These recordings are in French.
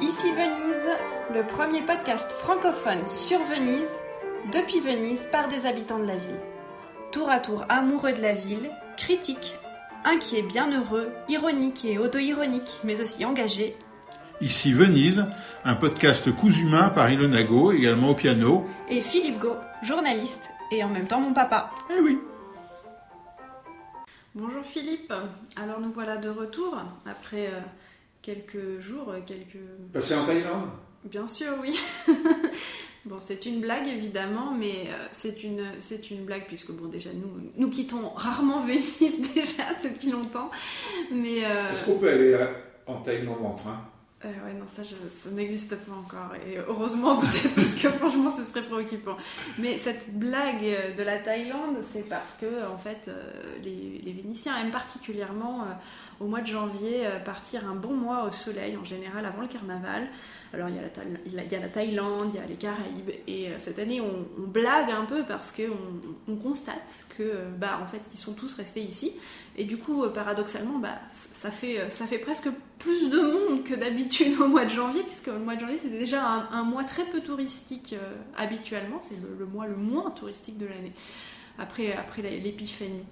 Ici Venise, le premier podcast francophone sur Venise, depuis Venise par des habitants de la ville. Tour à tour amoureux de la ville, critiques, inquiets, bienheureux, ironiques et auto-ironiques, mais aussi engagés. Ici Venise, un podcast cousu main par Ilona Go, également au piano. Et Philippe Go, journaliste et en même temps mon papa. Eh oui Bonjour Philippe, alors nous voilà de retour après euh, quelques jours, euh, quelques... Passé en Thaïlande Bien sûr, oui. bon, c'est une blague évidemment, mais euh, c'est une, c'est une blague puisque bon, déjà nous, nous quittons rarement Venise déjà depuis longtemps. Mais est-ce qu'on peut aller en Thaïlande en train? Euh, ouais, non, ça, ça n'existe pas encore. Et heureusement, peut-être, parce que franchement, ce serait préoccupant. Mais cette blague de la Thaïlande, c'est parce que, en fait, euh, les, les, Vénitiens aiment particulièrement, euh, au mois de janvier, partir un bon mois au soleil, en général, avant le carnaval. Alors, il y a la, y a la Thaïlande, il y a les Caraïbes. Et cette année, on, on, blague un peu parce qu'on on constate que, bah, en fait, ils sont tous restés ici. Et du coup, paradoxalement, bah, ça, fait, ça fait presque plus de monde que d'habitude au mois de janvier, puisque le mois de janvier, c'est déjà un, mois très peu touristique euh, habituellement. C'est le, mois le moins touristique de l'année, après, après l'épiphanie.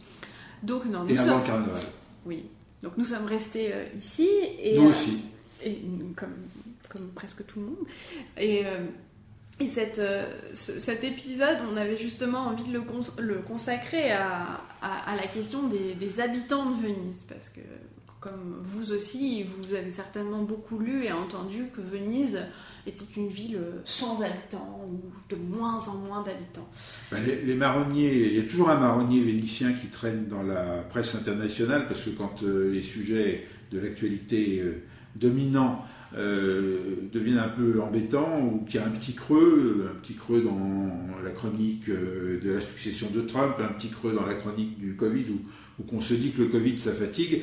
Donc, non, nous et avant le carnaval. Oui. Donc, nous sommes restés euh, ici. Et, nous aussi. Euh, et, comme, comme presque tout le monde. Et. Et cette, cet épisode, on avait justement envie de le, le consacrer à, à, la question des, des, habitants de Venise, parce que comme vous aussi, vous avez certainement beaucoup lu et entendu que Venise était une ville sans habitants ou de moins en moins d'habitants. Ben, les, marronniers, il y a toujours un marronnier vénitien qui traîne dans la presse internationale parce que quand euh, les sujets de l'actualité euh, dominants euh, deviennent un peu embêtants ou qu'il y a un petit creux, un petit creux dans la chronique de la succession de Trump, un petit creux dans la chronique du Covid ou, qu'on se dit que le Covid ça fatigue,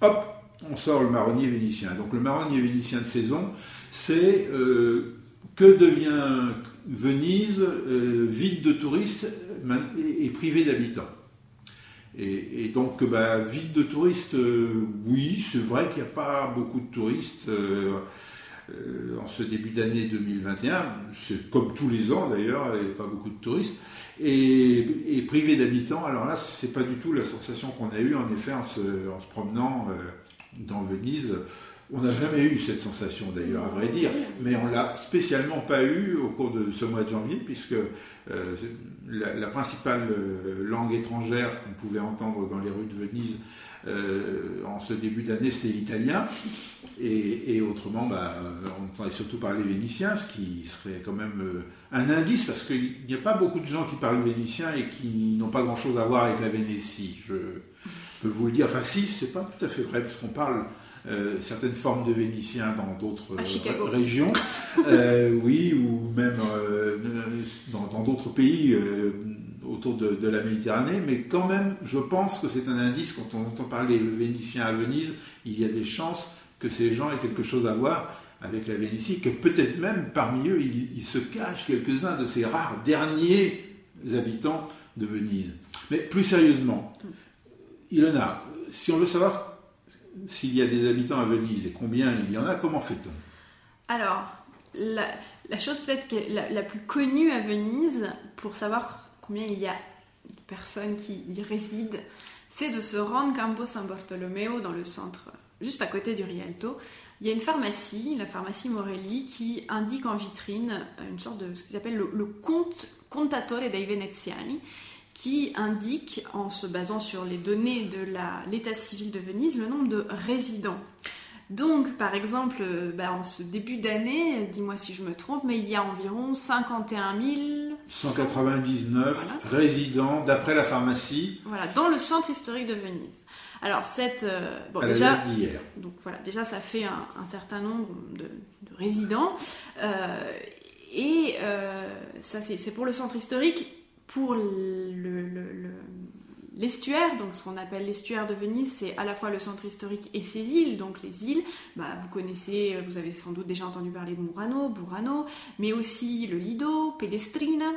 hop, on sort le marronnier vénitien. Donc le marronnier vénitien de saison, c'est euh, que devient Venise euh, vide de touristes et, privée d'habitants. Et, donc, bah, vide de touristes, euh, oui, c'est vrai qu'il n'y a pas beaucoup de touristes en ce début d'année 2021. C'est comme tous les ans d'ailleurs, il n'y a pas beaucoup de touristes. Et, privé d'habitants, alors là, c'est pas du tout la sensation qu'on a eue en effet en se, promenant euh, dans Venise. On n'a jamais eu cette sensation d'ailleurs, à vrai dire, mais on l'a spécialement pas eu au cours de ce mois de janvier, puisque euh, la, principale euh, langue étrangère qu'on pouvait entendre dans les rues de Venise en ce début d'année, c'était l'italien. Et, autrement, bah, on entendait surtout parler vénitien, ce qui serait quand même euh, un indice, parce qu'il n'y a pas beaucoup de gens qui parlent vénitien et qui n'ont pas grand-chose à voir avec la Vénétie. Je peux vous le dire. Enfin, si, c'est pas tout à fait vrai, parce qu'on parle euh, certaines formes de vénitien dans d'autres euh, régions, oui, ou même dans d'autres pays autour de, de, la Méditerranée, mais quand même, je pense que c'est un indice, quand on entend parler le vénitien à Venise, il y a des chances que ces gens aient quelque chose à voir avec la Vénétie, que peut-être même parmi eux, il, se cache quelques-uns de ces rares derniers habitants de Venise. Mais plus sérieusement, Ilona, si on veut savoir s'il y a des habitants à Venise et combien il y en a, comment fait-on? Alors, la, chose peut-être la, plus connue à Venise, pour savoir combien il y a de personnes qui y résident, c'est de se rendre Campo San Bartolomeo dans le centre juste à côté du Rialto, il y a une pharmacie, la pharmacie Morelli, qui indique en vitrine une sorte de ce qu'ils appellent le, le compte, Contatore dei Veneziani, qui indique, en se basant sur les données de l'état civil de Venise, le nombre de résidents. Donc, par exemple, euh, bah, en ce début d'année, dis-moi si je me trompe, mais il y a environ 51 199 résidents, d'après la pharmacie. Voilà, dans le centre historique de Venise. Alors, cette. Euh, bon, déjà, Donc, voilà, déjà, ça fait un, certain nombre de, résidents. Euh, et ça, c'est pour le centre historique. Pour le l'estuaire. Donc ce qu'on appelle l'estuaire de Venise, c'est à la fois le centre historique et ses îles. Donc les îles, bah, vous connaissez, vous avez sans doute déjà entendu parler de Murano, Burano, mais aussi le Lido, Pelestrina.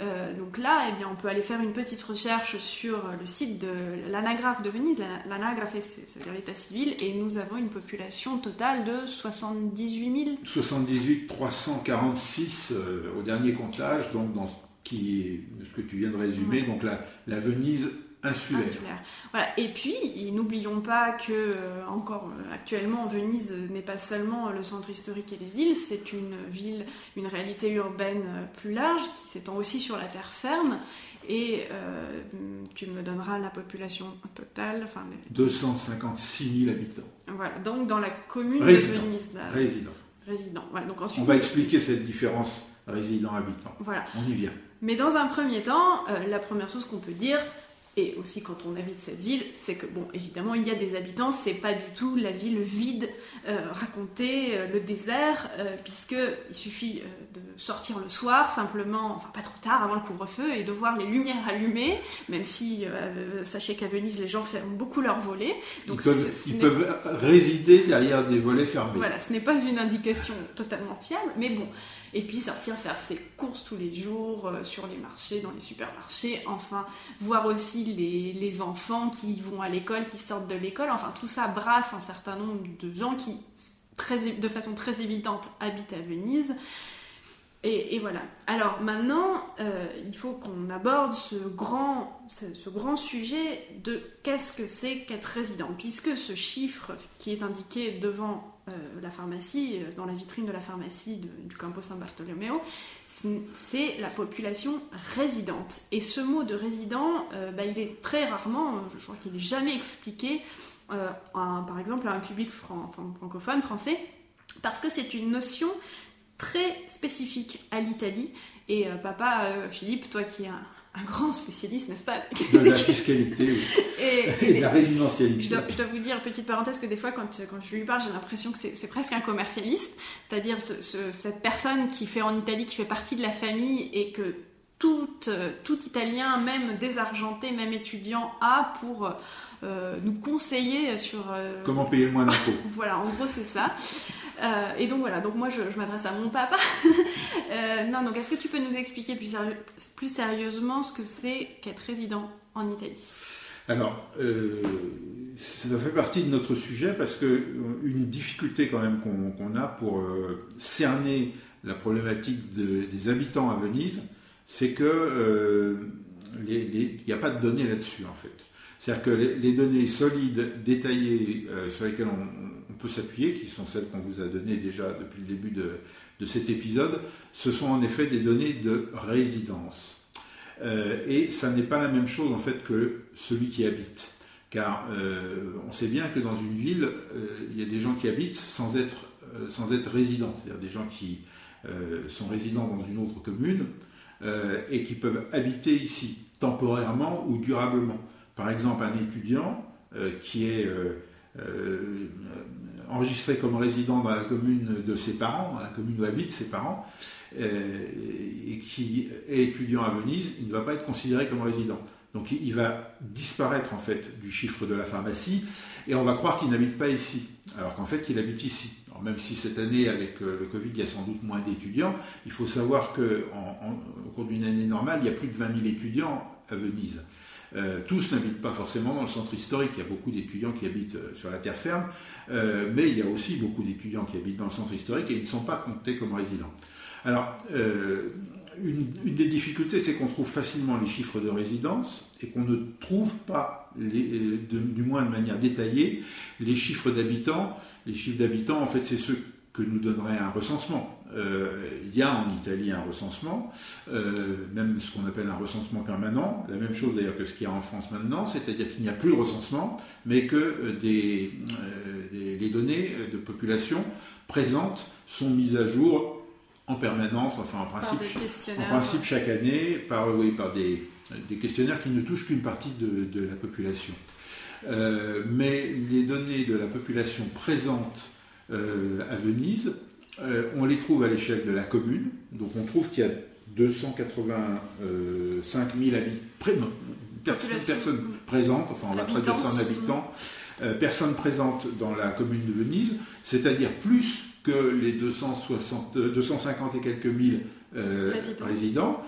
Euh, donc là, eh bien, on peut aller faire une petite recherche sur le site de l'anagraphe de Venise. L'anagraphe, c'est-à-dire l'état civil, et nous avons une population totale de 78 000. 78 346 au dernier comptage, donc dans qui, ce que tu viens de résumer, donc la, la Venise Insulaire. Voilà. Et puis, n'oublions pas que, euh, encore euh, actuellement, Venise n'est pas seulement le centre historique et les îles, c'est une ville, une réalité urbaine euh, plus large qui s'étend aussi sur la terre ferme. Et tu me donneras la population totale. Enfin, 256 000 habitants. Voilà, donc dans la commune de Venise. Résidents. Résidents. donc ensuite, on va expliquer cette différence résident-habitant. Voilà. On y vient. Mais dans un premier temps, la première chose qu'on peut dire, et aussi quand on habite cette ville, c'est que, bon, évidemment, il y a des habitants, c'est pas du tout la ville vide, euh, racontée, euh, le désert, euh, puisque il suffit de sortir le soir, simplement, enfin pas trop tard, avant le couvre-feu, et de voir les lumières allumées, même si, sachez qu'à Venise, les gens ferment beaucoup leurs volets. Donc ils peuvent, résider derrière des volets fermés. Voilà, ce n'est pas une indication totalement fiable, mais bon. Et puis sortir faire ses courses tous les jours sur les marchés, dans les supermarchés, enfin, voir aussi les, enfants qui vont à l'école, qui sortent de l'école. Enfin, tout ça brasse un certain nombre de gens qui, de façon très évidente, habitent à Venise. Et, voilà. Alors maintenant, euh, il faut qu'on aborde ce grand, ce, grand sujet de qu'est-ce que c'est qu'être résident, puisque ce chiffre qui est indiqué devant euh, la pharmacie, euh, dans la vitrine de la pharmacie du Campo San Bartolomeo, c'est la population résidente. Et ce mot de résident, bah, il est très rarement, je crois qu'il n'est jamais expliqué, par exemple, à un public francophone, français, parce que c'est une notion très spécifique à l'Italie. Et euh, papa, Philippe, toi qui es un, un grand spécialiste, n'est-ce pas? De la fiscalité et, de la résidentialité. Je dois, vous dire, petite parenthèse, que des fois, quand, quand je lui parle, j'ai l'impression que c'est presque un commercialiste, c'est-à-dire cette personne qui fait en Italie, qui fait partie de la famille et que tout, tout Italien, même désargenté, même étudiant, a pour euh, nous conseiller sur... Euh, Comment payer le moins d'impôts. voilà, en gros, c'est ça. Euh, et donc voilà, donc moi je, m'adresse à mon papa. Euh, non, donc est-ce que tu peux nous expliquer plus, sérieusement ce que c'est qu'être résident en Italie? Alors, euh, ça fait partie de notre sujet parce que une difficulté quand même qu'on a pour cerner la problématique des habitants à Venise, c'est que il n'y a pas de données là-dessus en fait. C'est-à-dire que les, données solides, détaillées, sur lesquelles on, peut s'appuyer, qui sont celles qu'on vous a données déjà depuis le début de, cet épisode, ce sont en effet des données de résidence. Euh, et ça n'est pas la même chose en fait que celui qui habite. Car euh, on sait bien que dans une ville, euh, il y a des gens qui habitent sans être, sans être résidents, c'est-à-dire des gens qui sont résidents dans une autre commune et qui peuvent habiter ici temporairement ou durablement. Par exemple, un étudiant qui est euh, enregistré comme résident dans la commune de ses parents, dans la commune où habitent ses parents, euh, et qui est étudiant à Venise, il ne va pas être considéré comme résident. Donc il va disparaître en fait du chiffre de la pharmacie et on va croire qu'il n'habite pas ici, alors qu'en fait il habite ici. Même si cette année avec euh, le Covid il y a sans doute moins d'étudiants, il faut savoir qu'au cours d'une année normale il y a plus de 20 000 étudiants à Venise. Euh, tous n'habitent pas forcément dans le centre historique. Il y a beaucoup d'étudiants qui habitent euh, sur la terre ferme, euh, mais il y a aussi beaucoup d'étudiants qui habitent dans le centre historique et ils ne sont pas comptés comme résidents. Alors, une, des difficultés, c'est qu'on trouve facilement les chiffres de résidence et qu'on ne trouve pas, du moins de manière détaillée, les chiffres d'habitants. Les chiffres d'habitants, en fait, c'est ceux que nous donnerait un recensement. Euh, il y a en Italie un recensement, euh, même ce qu'on appelle un recensement permanent, la même chose d'ailleurs que ce qu'il y a en France maintenant, c'est-à-dire qu'il n'y a plus de recensement, mais que euh, des, les données de population présentes sont mises à jour en permanence, enfin en principe, en principe chaque année, par, oui, par des, des questionnaires qui ne touchent qu'une partie de, de, la population. mais les données de la population présente euh, à Venise. Euh, on les trouve à l'échelle de la commune, donc on trouve qu'il y a 285 000 habitants, personne présente, enfin on va traduire ça en habitants, personnes présentes dans la commune de Venise, c'est-à-dire plus que les 260, 250 et quelques mille résidents.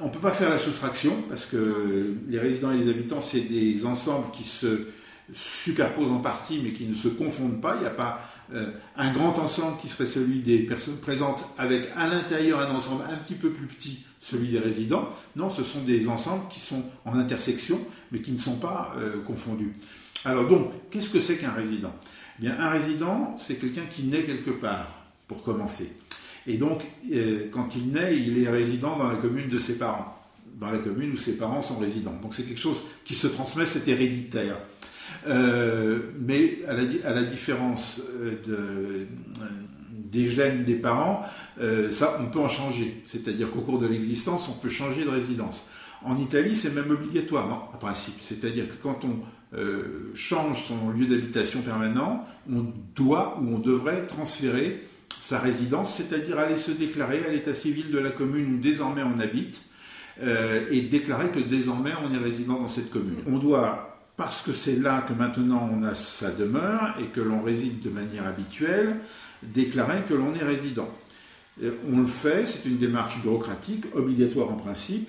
On ne peut pas faire la soustraction parce que les résidents et les habitants, c'est des ensembles qui se superposent en partie mais qui ne se confondent pas. Il n'y a pas euh, un grand ensemble qui serait celui des personnes présentes avec à l'intérieur un ensemble un petit peu plus petit, celui des résidents. Non, ce sont des ensembles qui sont en intersection mais qui ne sont pas euh, confondus. Alors donc, qu'est-ce que c'est qu'un résident? Eh Bien, un résident, c'est quelqu'un qui naît quelque part, pour commencer. Et donc, euh, quand il naît, il est résident dans la commune de ses parents, dans la commune où ses parents sont résidents. Donc c'est quelque chose qui se transmet, c'est héréditaire. Euh, mais à la, différence euh, des gènes des parents, ça, on peut en changer. C'est-à-dire qu'au cours de l'existence, on peut changer de résidence. En Italie, c'est même obligatoire, non, en principe. C'est-à-dire que quand on change son lieu d'habitation permanent, on doit ou on devrait transférer sa résidence, c'est-à-dire aller se déclarer à l'état civil de la commune où désormais on habite euh, et déclarer que désormais on est résident dans cette commune. On doit, parce que c'est là que maintenant on a sa demeure et que l'on réside de manière habituelle, déclarer que l'on est résident. Euh, on le fait, c'est une démarche bureaucratique, obligatoire en principe,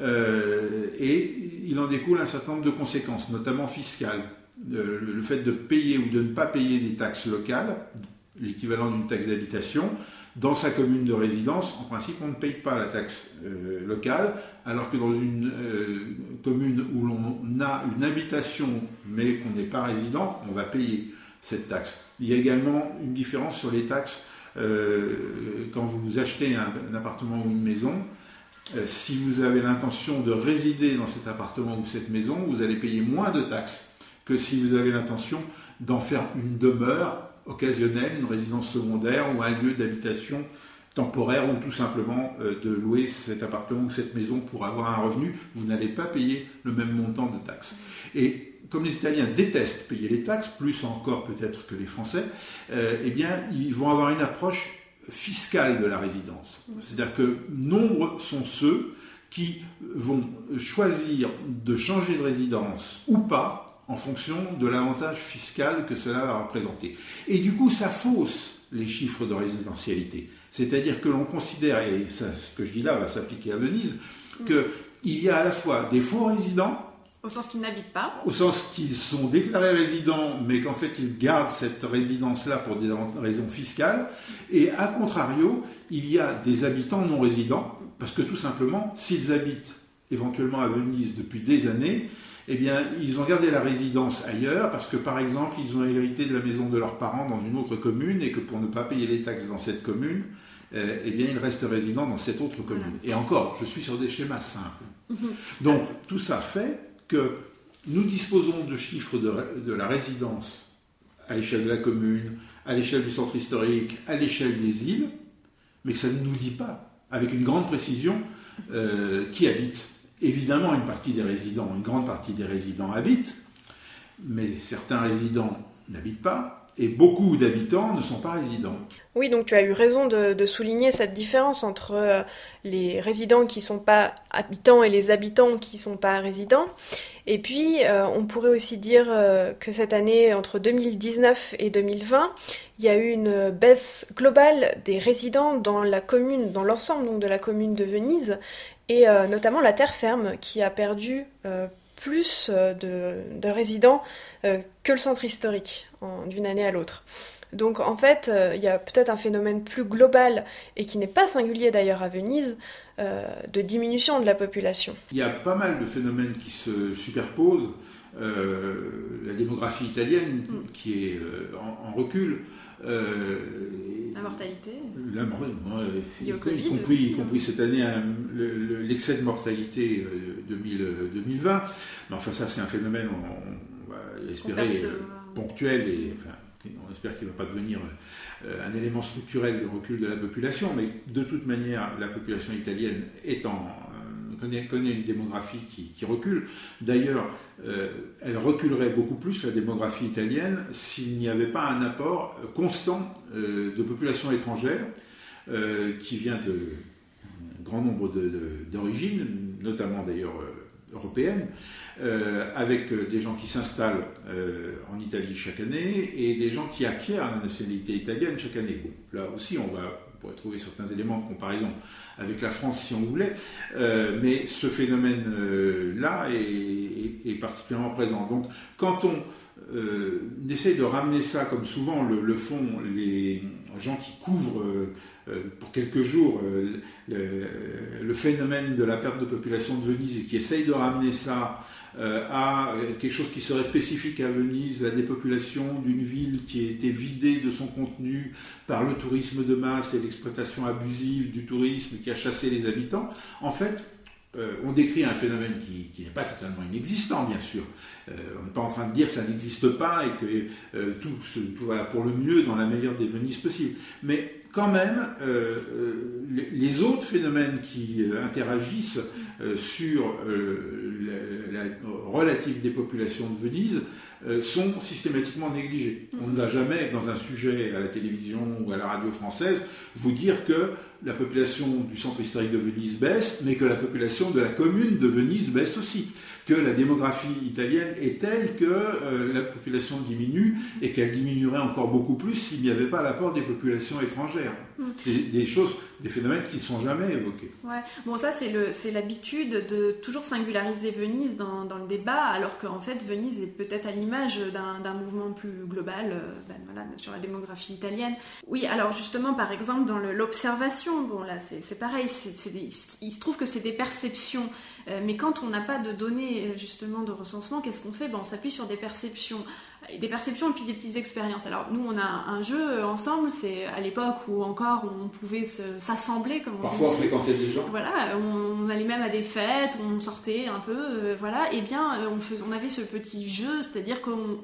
euh, et il en découle un certain nombre de conséquences, notamment fiscales. le fait de payer ou de ne pas payer des taxes locales l'équivalent d'une taxe d'habitation. Dans sa commune de résidence, en principe, on ne paye pas la taxe euh, locale, alors que dans une euh, commune où l'on a une habitation mais qu'on n'est pas résident, on va payer cette taxe. Il y a également une différence sur les taxes euh, quand vous achetez un, appartement ou une maison. si vous avez l'intention de résider dans cet appartement ou cette maison, vous allez payer moins de taxes que si vous avez l'intention d'en faire une demeure occasionnelle, une résidence secondaire ou un lieu d'habitation temporaire ou tout simplement euh, de louer cet appartement ou cette maison pour avoir un revenu, vous n'allez pas payer le même montant de taxes. Et comme les Italiens détestent payer les taxes, plus encore peut-être que les Français, euh, eh bien, ils vont avoir une approche fiscale de la résidence. C'est-à-dire que nombre sont ceux qui vont choisir de changer de résidence ou pas en fonction de l'avantage fiscal que cela va représenter. Et du coup, ça fausse les chiffres de résidentialité. C'est-à-dire que l'on considère, et ça, ce que je dis là va s'appliquer à Venise, mm. qu'il y a à la fois des faux résidents, au sens qu'ils n'habitent pas. Au sens qu'ils sont déclarés résidents, mais qu'en fait ils gardent cette résidence-là pour des raisons fiscales. Et à contrario, il y a des habitants non résidents, parce que tout simplement, s'ils habitent éventuellement à Venise depuis des années, eh bien, ils ont gardé la résidence ailleurs parce que, par exemple, ils ont hérité de la maison de leurs parents dans une autre commune et que pour ne pas payer les taxes dans cette commune, euh, eh bien, ils restent résidents dans cette autre commune. Et encore, je suis sur des schémas simples. Donc, tout ça fait que nous disposons de chiffres de, de la résidence à l'échelle de la commune, à l'échelle du centre historique, à l'échelle des îles, mais que ça ne nous dit pas, avec une grande précision, euh, qui habite. Évidemment, une partie des résidents, une grande partie des résidents habitent, mais certains résidents n'habitent pas, et beaucoup d'habitants ne sont pas résidents. Oui, donc tu as eu raison de, souligner cette différence entre euh, les résidents qui ne sont pas habitants et les habitants qui ne sont pas résidents. Et puis, euh, on pourrait aussi dire euh, que cette année, entre 2019 et 2020, il y a eu une baisse globale des résidents dans la commune, dans l'ensemble de la commune de Venise, et euh, notamment la terre ferme qui a perdu euh, plus euh, de, résidents que le centre historique d'une année à l'autre. Donc en fait, il y a peut-être un phénomène plus global et qui n'est pas singulier d'ailleurs à Venise de diminution de la population. Il y a pas mal de phénomènes qui se superposent. la démographie italienne mm. qui est en, recul, euh, la mortalité la, y, compris, y compris cette année, hein, l'excès de mortalité 2020. Euh, Mais enfin, ça, c'est un phénomène, on, va espérer, euh, ponctuel et on espère qu'il ne va pas devenir un élément structurel de recul de la population. Mais de toute manière, la population italienne est en, connaît, une démographie qui, recule. D'ailleurs, euh, elle reculerait beaucoup plus, la démographie italienne, s'il n'y avait pas un apport constant euh, de population étrangère euh, qui vient de grand nombre d'origines, notamment d'ailleurs européenne, avec des gens qui s'installent en Italie chaque année et des gens qui acquièrent la nationalité italienne chaque année. là aussi, on va pourrait trouver certains éléments de comparaison avec la France si on voulait, mais ce phénomène-là est, particulièrement présent. Donc quand on euh, essaye de ramener ça, comme souvent le, font les gens qui couvrent euh, euh, pour quelques jours le, phénomène de la perte de population de Venise et qui essayent de ramener ça à quelque chose qui serait spécifique à Venise, la dépopulation d'une ville qui a été vidée de son contenu par le tourisme de masse et l'exploitation abusive du tourisme qui a chassé les habitants. En fait, euh, on décrit un phénomène qui, n'est pas totalement inexistant, bien sûr. Euh, on n'est pas en train de dire que ça n'existe pas et que euh, tout, tout, va pour le mieux dans la meilleure des Venises possible. Mais quand même, les, autres phénomènes qui interagissent sur la, relative des populations de Venise sont systématiquement négligés. On ne va jamais, dans un sujet à la télévision ou à la radio française, vous dire que la population du centre historique de Venise baisse, mais que la population de la commune de Venise baisse aussi. Que la démographie italienne est telle que euh, la population diminue et qu'elle diminuerait encore beaucoup plus s'il n'y avait pas l'apport des populations étrangères. Mm. Des, choses, des phénomènes qui ne sont jamais évoqués. Ouais. Bon, ça, c'est l'habitude de toujours singulariser Venise dans, le débat, alors qu'en fait, Venise est peut-être à l'image d'un mouvement plus global euh, ben, voilà, sur la démographie italienne. Oui, alors justement, par exemple, dans l'observation, bon là c'est pareil, il se trouve que c'est des perceptions, mais quand on n'a pas de données euh, justement de recensement, qu'est-ce qu'on fait? Ben, On s'appuie sur des perceptions, des perceptions et puis des petites expériences. Alors nous on a un jeu euh, ensemble, c'est à l'époque où encore on pouvait s'assembler comme Parfois on fréquentait des gens. Voilà, on, allait même à des fêtes, on sortait un peu, voilà, et bien on, on avait ce petit jeu, c'est-à-dire qu'on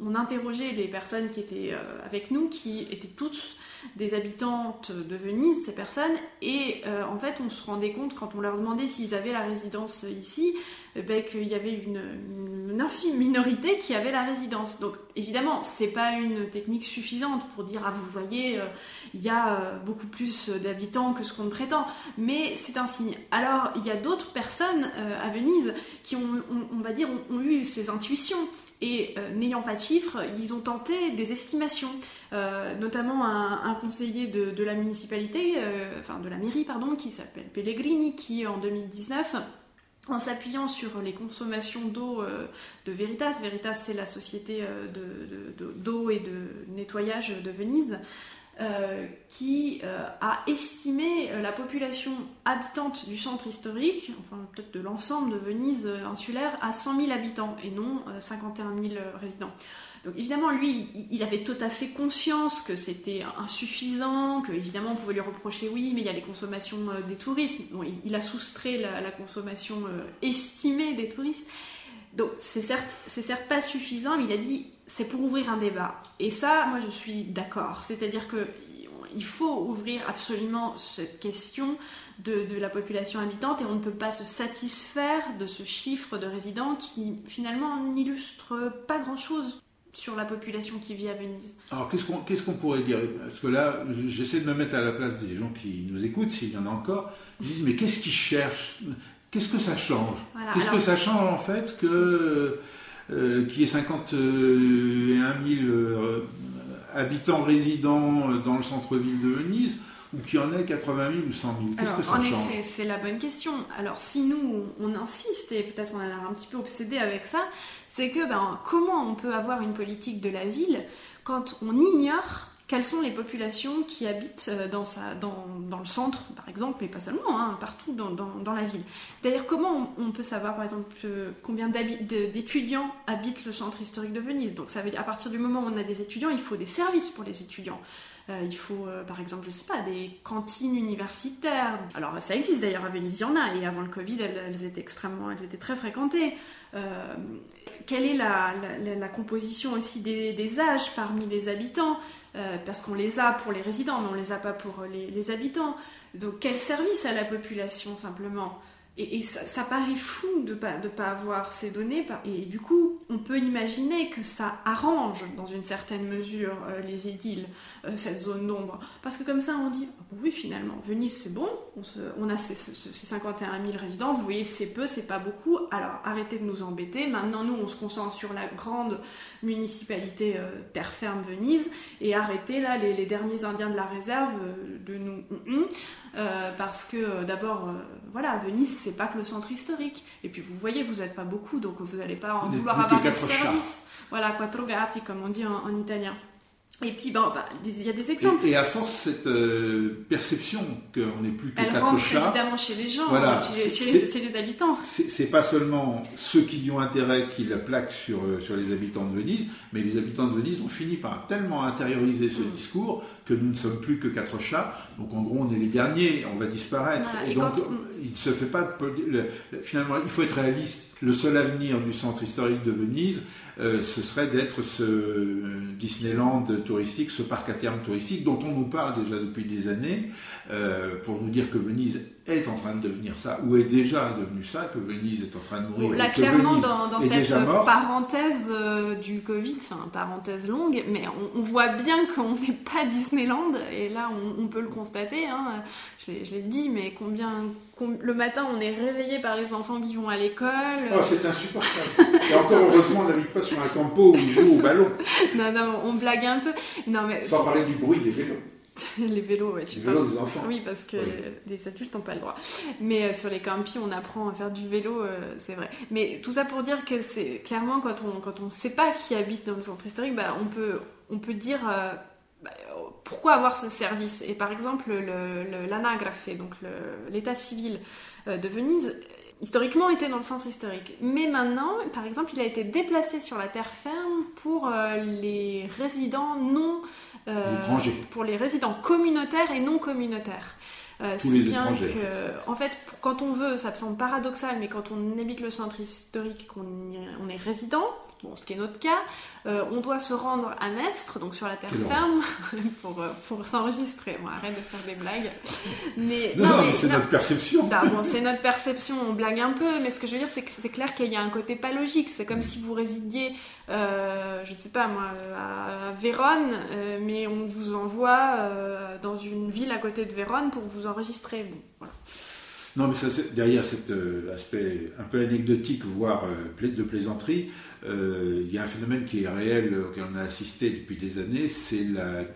on, interrogeait les personnes qui étaient avec nous, qui étaient toutes des habitantes de Venise, ces personnes, et euh, en fait on se rendait compte quand on leur demandait s'ils avaient la résidence ici, euh, ben, qu'il y avait une, infime minorité qui avait la résidence. Donc évidemment, c'est pas une technique suffisante pour dire ah vous voyez, euh, il y a beaucoup plus d'habitants que ce qu'on prétend, mais c'est un signe. Alors il y a d'autres personnes à Venise qui ont, on, va dire, ont eu ces intuitions. Et euh, n'ayant pas de chiffres, ils ont tenté des estimations, euh, notamment un, conseiller de, la municipalité, euh, enfin de la mairie, pardon, qui s'appelle Pellegrini, qui en 2019 en s'appuyant sur les consommations d'eau de Veritas. Veritas, c'est la société d'eau et de nettoyage de Venise. Euh, qui euh, a estimé euh, la population habitante du centre historique, enfin peut-être de l'ensemble de Venise insulaire, à 100 000 habitants et non 51 000 résidents. Donc évidemment, lui, il avait tout à fait conscience que c'était insuffisant, que évidemment on pouvait lui reprocher oui, mais il y a les consommations des touristes. Bon, il, a soustrait la, la consommation estimée des touristes. Donc c'est certes, c'est certes pas suffisant, mais il a dit c'est pour ouvrir un débat. Et ça, moi je suis d'accord. C'est-à-dire que il faut ouvrir absolument cette question de, la population habitante et on ne peut pas se satisfaire de ce chiffre de résidents qui finalement n'illustre pas grand-chose sur la population qui vit à Venise. Alors qu'est-ce qu'on qu'est-ce qu'on pourrait dire? Parce que là, j'essaie de me mettre à la place des gens qui nous écoutent, s'il y en a encore. Ils disent mais qu'est-ce qu'ils cherchent? Qu'est-ce que ça change Qu'est-ce que ça change en fait que euh, qui est 51 000 euh, habitants résidents dans le centre-ville de Venise ou qui en ait 80 000 ou 100 000 Qu'est-ce que ça change? C'est la bonne question. Alors si nous, on insiste, et peut-être qu'on a l'air un petit peu obsédé avec ça, c'est que ben, comment on peut avoir une politique de la ville quand on ignore quelles sont les populations qui habitent euh, dans, le centre, par exemple, mais pas seulement, hein, partout dans, dans, la ville. D'ailleurs, comment on, peut savoir, par exemple, euh, combien d'étudiants habitent le centre historique de Venise? Donc, ça veut dire, à partir du moment où on a des étudiants, il faut des services pour les étudiants. Euh, il faut, par exemple, je sais pas, des cantines universitaires. Alors, ça existe d'ailleurs à Venise, il y en a, et avant le Covid, elles, étaient extrêmement, elles étaient très fréquentées. Quelle est la, composition aussi des, âges parmi les habitants euh, parce qu'on les a pour les résidents, mais on ne les a pas pour les, habitants. Donc quel service à la population simplement? Et, ça, paraît fou de ne pas, de pas avoir ces données. Et du coup, on peut imaginer que ça arrange, dans une certaine mesure, euh, les édiles, euh, cette zone d'ombre. Parce que comme ça, on dit, ah oui, finalement, Venise, c'est bon, on, a ces, 51 000 résidents, vous voyez, c'est peu, c'est pas beaucoup, alors arrêtez de nous embêter. Maintenant, nous, on se concentre sur la grande municipalité euh, terre ferme Venise, et arrêtez, là, les, derniers Indiens de la réserve de nous... Mm, mm. Parce que, d'abord, voilà, Venise, c'est pas que le centre historique. Et puis vous voyez, vous n'êtes pas beaucoup, donc vous n'allez pas en vouloir avoir des services. Voilà, quattro gatti, comme on dit en italien. Et puis, ben, bah, il y a des exemples. Et, à force, cette euh, perception qu'on n'est plus que Elle quatre chats. évidemment chez les gens, voilà, chez, les, habitants. C'est pas seulement ceux qui y ont intérêt qui la plaquent sur, euh, sur les habitants de Venise, mais les habitants de Venise ont fini par tellement intérioriser ce mm. discours que nous ne sommes plus que quatre chats. Donc, en gros, on est les derniers, on va disparaître. et, donc, il ne se fait pas de. finalement, il faut être réaliste. Le seul avenir du centre historique de Venise, euh, ce serait d'être ce Disneyland touristique, ce parc à terme touristique dont on nous parle déjà depuis des années, euh, pour nous dire que Venise est en train de devenir ça, ou est déjà devenu ça, que Venise est en train de mourir. Là, clairement, dans, cette parenthèse euh, du Covid, enfin, parenthèse longue, mais on, voit bien qu'on n'est pas Disneyland, et là, on, peut le constater. Hein. Je l'ai dit, mais combien, le matin, on est réveillé par les enfants qui vont à l'école. Oh, c'est insupportable. et encore heureusement, on n'habite pas sur un campo où ils jouent au ballon. non, non, on blague un peu. Non, mais... Sans parler du bruit des vélos. les vélos, ouais, tu les vélos des enfants. Oui, parce que les adultes n'ont pas le droit. Mais euh, sur les campings, on apprend à faire du vélo, euh, c'est vrai. Mais tout ça pour dire que c'est clairement quand on quand on sait pas qui habite dans le centre historique, bah, on peut on peut dire euh, bah, pourquoi avoir ce service. Et par exemple, l'anagrafe, donc l'état civil de Venise, historiquement était dans le centre historique. Mais maintenant, par exemple, il a été déplacé sur la terre ferme pour les résidents non euh, pour les résidents communautaires et non communautaires. Euh, si bien que, en fait, quand on veut, ça me semble paradoxal, mais quand on habite le centre historique, qu'on on est résident, bon, ce qui est notre cas, euh, on doit se rendre à Mestre, donc sur la terre ferme, pour, euh, pour s'enregistrer. Bon, arrête de faire des blagues. Mais, non, mais, c'est notre perception. bon, c'est notre perception, on blague un peu, mais ce que je veux dire, c'est que c'est clair qu'il y a un côté pas logique. C'est comme si vous résidiez, euh, je sais pas moi, à Vérone, mais on vous envoie dans une ville à côté de Vérone pour vous voilà. Non, mais derrière cet euh, aspect un peu anecdotique, voire euh, de plaisanterie, euh, il y a un phénomène qui est réel auquel on a assisté depuis des années, c'est le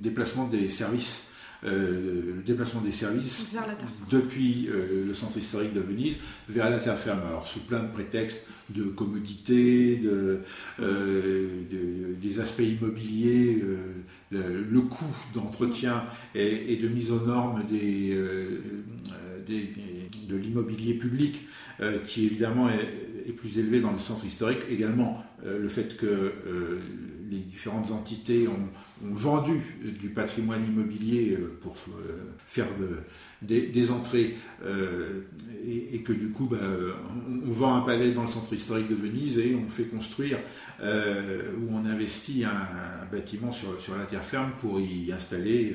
déplacement des services euh, le déplacement des services depuis euh, le centre historique de Venise vers la terre ferme. Alors sous plein de prétextes de commodité, de, euh, des aspects immobiliers, le, coût d'entretien et, de mise aux normes des, de l'immobilier public, qui évidemment est, est, plus élevé dans le centre historique. Également le fait que les différentes entités ont, vendu du patrimoine immobilier euh, pour euh, faire des, entrées euh, et, que du coup bah, on, vend un palais dans le centre historique de Venise et on fait construire où on investit un, bâtiment sur, la terre ferme pour y installer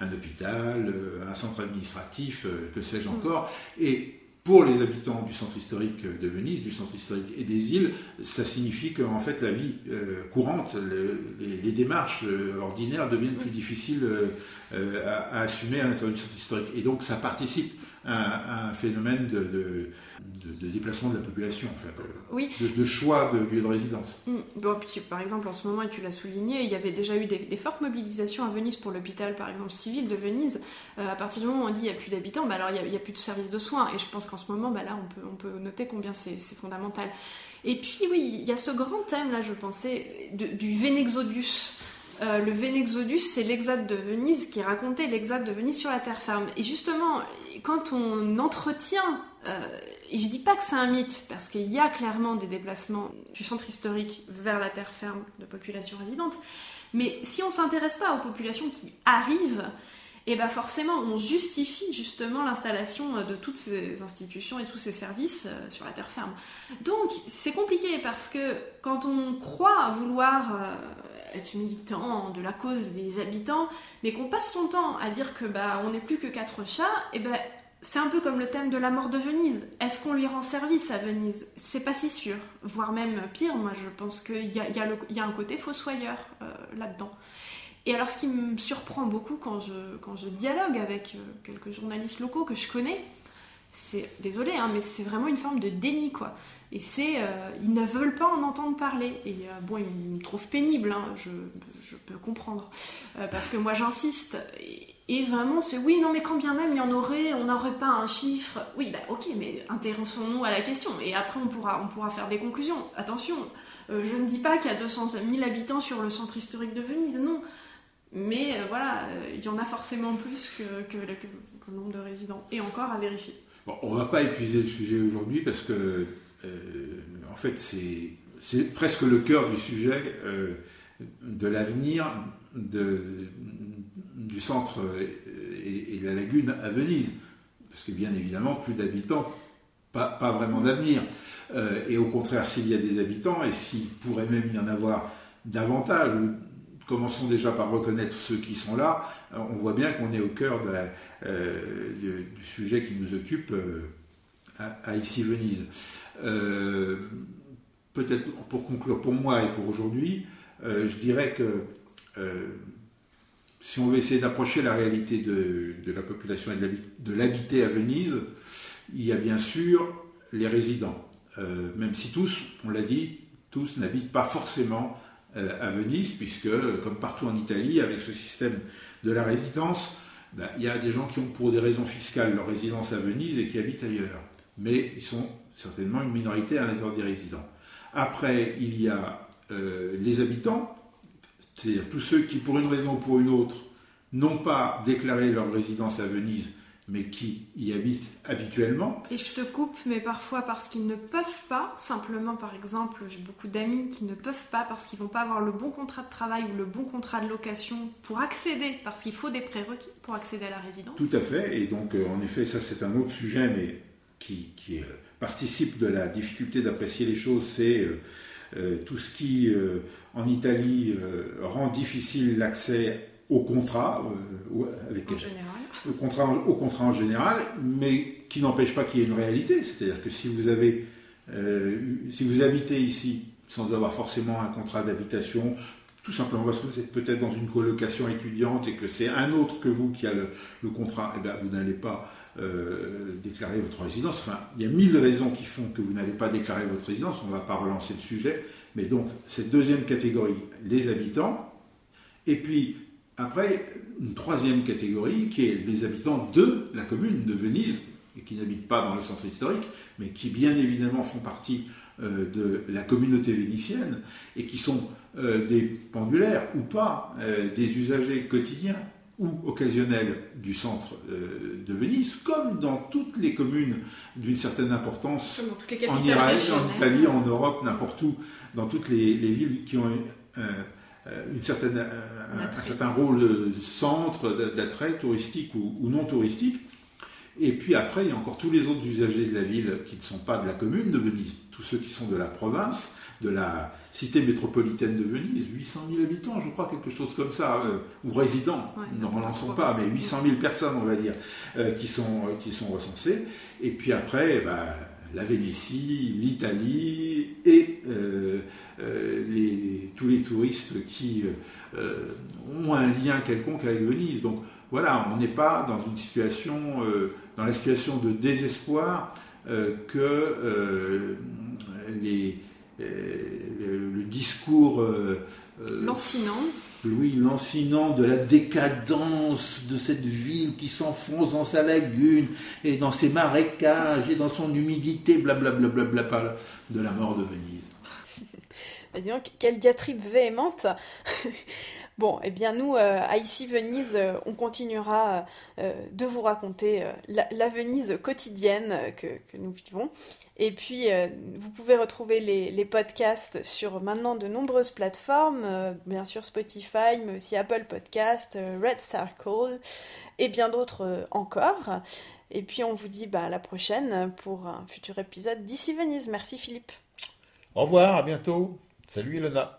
un hôpital, un centre administratif, que sais-je encore. Et pour les habitants du centre historique de Venise, du centre historique et des îles, ça signifie qu'en fait la vie euh, courante, les, démarches euh, ordinaires deviennent plus difficiles euh, à, assumer à l'intérieur du centre historique. Et donc ça participe un, phénomène de, déplacement de la population, en fait, oui. de, choix de lieu de résidence. Mm. Bon, par exemple, en ce moment, et tu l'as souligné, il y avait déjà eu des, fortes mobilisations à Venise pour l'hôpital, par exemple, civil de Venise. Euh, à partir du moment où on dit qu'il n'y a plus d'habitants, bah alors il n'y a, plus de services de soins. Et je pense qu'en ce moment, bah là, on peut, on peut noter combien c'est fondamental. Et puis, oui, il y a ce grand thème, là, je pensais, du Vénexodus. Euh, le Vénexodus, c'est l'exode de Venise qui racontait l'exode de Venise sur la terre ferme. Et justement, quand on entretient, euh, je dis pas que c'est un mythe, parce qu'il y a clairement des déplacements du centre historique vers la terre ferme de populations résidentes, mais si on s'intéresse pas aux populations qui arrivent, et eh ben forcément on justifie justement l'installation de toutes ces institutions et tous ces services euh, sur la terre ferme. Donc c'est compliqué parce que quand on croit vouloir être militant de la cause des habitants, mais qu'on passe son temps à dire que bah on n'est plus que quatre chats, et ben c'est un peu comme le thème de la mort de Venise. Est-ce qu'on lui rend service à Venise? C'est pas si sûr. Voire même pire, moi je pense qu'il y a, y, a un côté fossoyeur euh, là-dedans. Et alors ce qui me surprend beaucoup quand je, quand je dialogue avec euh, quelques journalistes locaux que je connais, c'est, désolé, hein, mais c'est vraiment une forme de déni, quoi. Et c'est, euh, ils ne veulent pas en entendre parler. Et bon, ils me trouvent pénible, hein, je, je, peux comprendre. parce que moi j'insiste. Et, vraiment, c'est oui, non, mais quand bien même il y en aurait, on n'aurait pas un chiffre. Oui, bah ok, mais intéressons-nous à la question. Et après, on pourra, on pourra faire des conclusions. Attention, euh, je ne dis pas qu'il y a 200 000 habitants sur le centre historique de Venise, non. Mais euh, voilà, euh, il y en a forcément plus que, que, le nombre de résidents. Et encore à vérifier. Bon, on ne va pas épuiser le sujet aujourd'hui parce que, en fait, c'est presque le cœur du sujet de l'avenir du centre et, de la lagune à Venise. Parce que bien évidemment, plus d'habitants, pas, vraiment d'avenir. Euh, et au contraire, s'il y a des habitants, et s'il pourrait même y en avoir davantage, commençons déjà par reconnaître ceux qui sont là, euh, on voit bien qu'on est au cœur euh, du, sujet qui nous occupe à, ici Venise. Peut-être pour conclure pour moi et pour aujourd'hui, je dirais que si on veut essayer d'approcher la réalité de, la population et de l'habiter à Venise, il y a bien sûr les résidents. Euh, même si tous, on l'a dit, tous n'habitent pas forcément euh, à Venise, puisque, comme partout en Italie, avec ce système de la résidence, ben, il y a des gens qui ont pour des raisons fiscales leur résidence à Venise et qui habitent ailleurs. Mais ils sont certainement une minorité à l'intérieur des résidents. Après, il y a euh, les habitants, c'est-à-dire tous ceux qui, pour une raison ou pour une autre, n'ont pas déclaré leur résidence à Venise, mais qui y habitent habituellement. Et je te coupe, mais parfois parce qu'ils ne peuvent pas, simplement par exemple, j'ai beaucoup d'amis qui ne peuvent pas parce qu'ils vont pas avoir le bon contrat de travail ou le bon contrat de location pour accéder, parce qu'il faut des prérequis pour accéder à la résidence. Tout à fait, et donc euh, en effet, ça c'est un autre sujet, mais qui, euh, participe de la difficulté d'apprécier les choses, c'est euh, tout ce qui en Italie euh, rend difficile l'accès au contrat, euh, avec, en général. Au, contrat, au contrat en général, mais qui n'empêche pas qu'il y ait une réalité. C'est-à-dire que si vous avez, euh, si vous habitez ici sans avoir forcément un contrat d'habitation, tout simplement parce que vous êtes peut-être dans une colocation étudiante et que c'est un autre que vous qui a le, contrat, eh bien, vous n'allez pas déclarer votre résidence. Enfin, il y a mille raisons qui font que vous n'allez pas déclarer votre résidence. On ne va pas relancer le sujet. Mais donc, cette deuxième catégorie, les habitants, et puis après, une troisième catégorie qui est les habitants de la commune de Venise, et qui n'habitent pas dans le centre historique, mais qui bien évidemment font partie euh, de la communauté vénitienne, et qui sont euh, des pendulaires ou pas, euh, des usagers quotidiens ou occasionnels du centre de Venise, comme dans toutes les communes d'une certaine importance, en, Irak, en Italie, en Europe, n'importe où, dans toutes les, villes qui ont une certaine, un, certain rôle de centre d'attrait touristique ou, ou, non touristique. Et puis après, il y a encore tous les autres usagers de la ville qui ne sont pas de la commune de Venise, tous ceux qui sont de la province, de la cité métropolitaine de Venise, 800 000 habitants, je crois, quelque chose comme ça, euh, ou résidents, ne relançons pas, mais 800 000 personnes, on va dire, euh, qui, sont, euh, qui sont recensées. Et puis après, bah, la Vénétie, l'Italie et les, tous les touristes qui ont un lien quelconque avec Venise. Donc voilà, on n'est pas dans une situation, dans la situation de désespoir que les le, discours euh, euh, lancinant. Oui, lancinant de la décadence de cette ville qui s'enfonce dans sa lagune et dans ses marécages et dans son humidité, blablabla, bla, bla, bla, de la mort de Venise. Bah, quelle diatribe véhémente Bon, eh bien nous, euh, à Ici Venise, euh, on continuera euh, de vous raconter la, Venise quotidienne que, nous vivons. Et puis, vous pouvez retrouver les, podcasts sur maintenant de nombreuses plateformes, bien sûr Spotify, mais aussi Apple Podcast, Red Circle et bien d'autres encore. Et puis, on vous dit bah, à la prochaine pour un futur épisode d'Ici Venise. Merci Philippe. Au revoir, à bientôt. Salut Elena.